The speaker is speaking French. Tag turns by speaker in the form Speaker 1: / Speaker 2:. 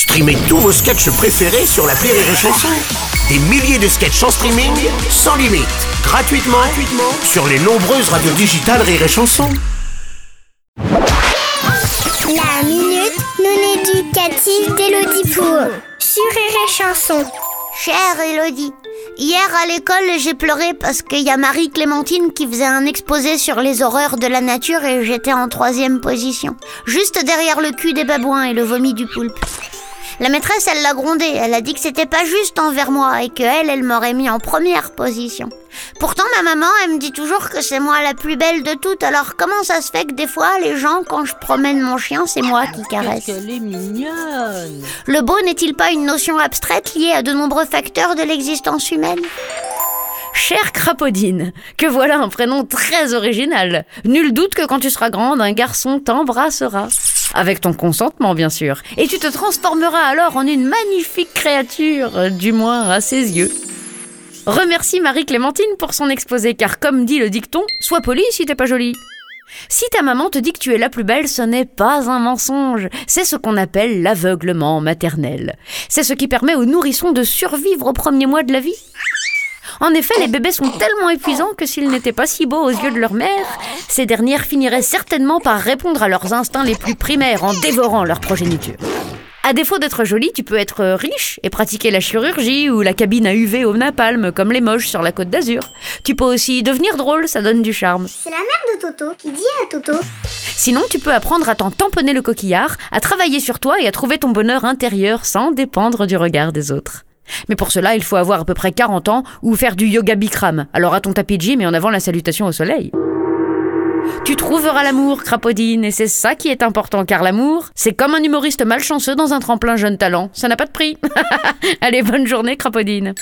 Speaker 1: Streamez tous vos sketchs préférés sur la Rire et Chanson. Des milliers de sketchs en streaming, sans limite, gratuitement, gratuitement sur les nombreuses radios digitales Rire et Chanson.
Speaker 2: La minute non éducative d'Élodie Pour sur Rire et Chanson.
Speaker 3: Chère Elodie, hier à l'école j'ai pleuré parce qu'il y a Marie-Clémentine qui faisait un exposé sur les horreurs de la nature et j'étais en troisième position, juste derrière le cul des babouins et le vomi du poulpe. La maîtresse, elle l'a grondé. Elle a dit que c'était pas juste envers moi et que elle, elle m'aurait mis en première position. Pourtant, ma maman, elle me dit toujours que c'est moi la plus belle de toutes. Alors, comment ça se fait que des fois, les gens, quand je promène mon chien, c'est moi qui caresse?
Speaker 4: Qu'elle est mignonne
Speaker 3: Le beau n'est-il pas une notion abstraite liée à de nombreux facteurs de l'existence humaine?
Speaker 5: Chère Crapaudine, que voilà un prénom très original. Nul doute que quand tu seras grande, un garçon t'embrassera. Avec ton consentement, bien sûr. Et tu te transformeras alors en une magnifique créature, du moins à ses yeux. Remercie Marie-Clémentine pour son exposé, car comme dit le dicton, sois poli si t'es pas jolie. Si ta maman te dit que tu es la plus belle, ce n'est pas un mensonge. C'est ce qu'on appelle l'aveuglement maternel. C'est ce qui permet aux nourrissons de survivre au premier mois de la vie. En effet, les bébés sont tellement épuisants que s'ils n'étaient pas si beaux aux yeux de leur mère, ces dernières finiraient certainement par répondre à leurs instincts les plus primaires en dévorant leur progéniture. À défaut d'être jolie, tu peux être riche et pratiquer la chirurgie ou la cabine à UV au napalm comme les moches sur la côte d'Azur. Tu peux aussi devenir drôle, ça donne du charme.
Speaker 2: C'est la mère de Toto qui dit à Toto
Speaker 5: Sinon, tu peux apprendre à t'en tamponner le coquillard, à travailler sur toi et à trouver ton bonheur intérieur sans dépendre du regard des autres. Mais pour cela, il faut avoir à peu près 40 ans ou faire du yoga bikram. Alors à ton tapis de gym et en avant la salutation au soleil. Tu trouveras l'amour, Crapaudine, et c'est ça qui est important, car l'amour, c'est comme un humoriste malchanceux dans un tremplin jeune talent. Ça n'a pas de prix. Allez, bonne journée, Crapaudine.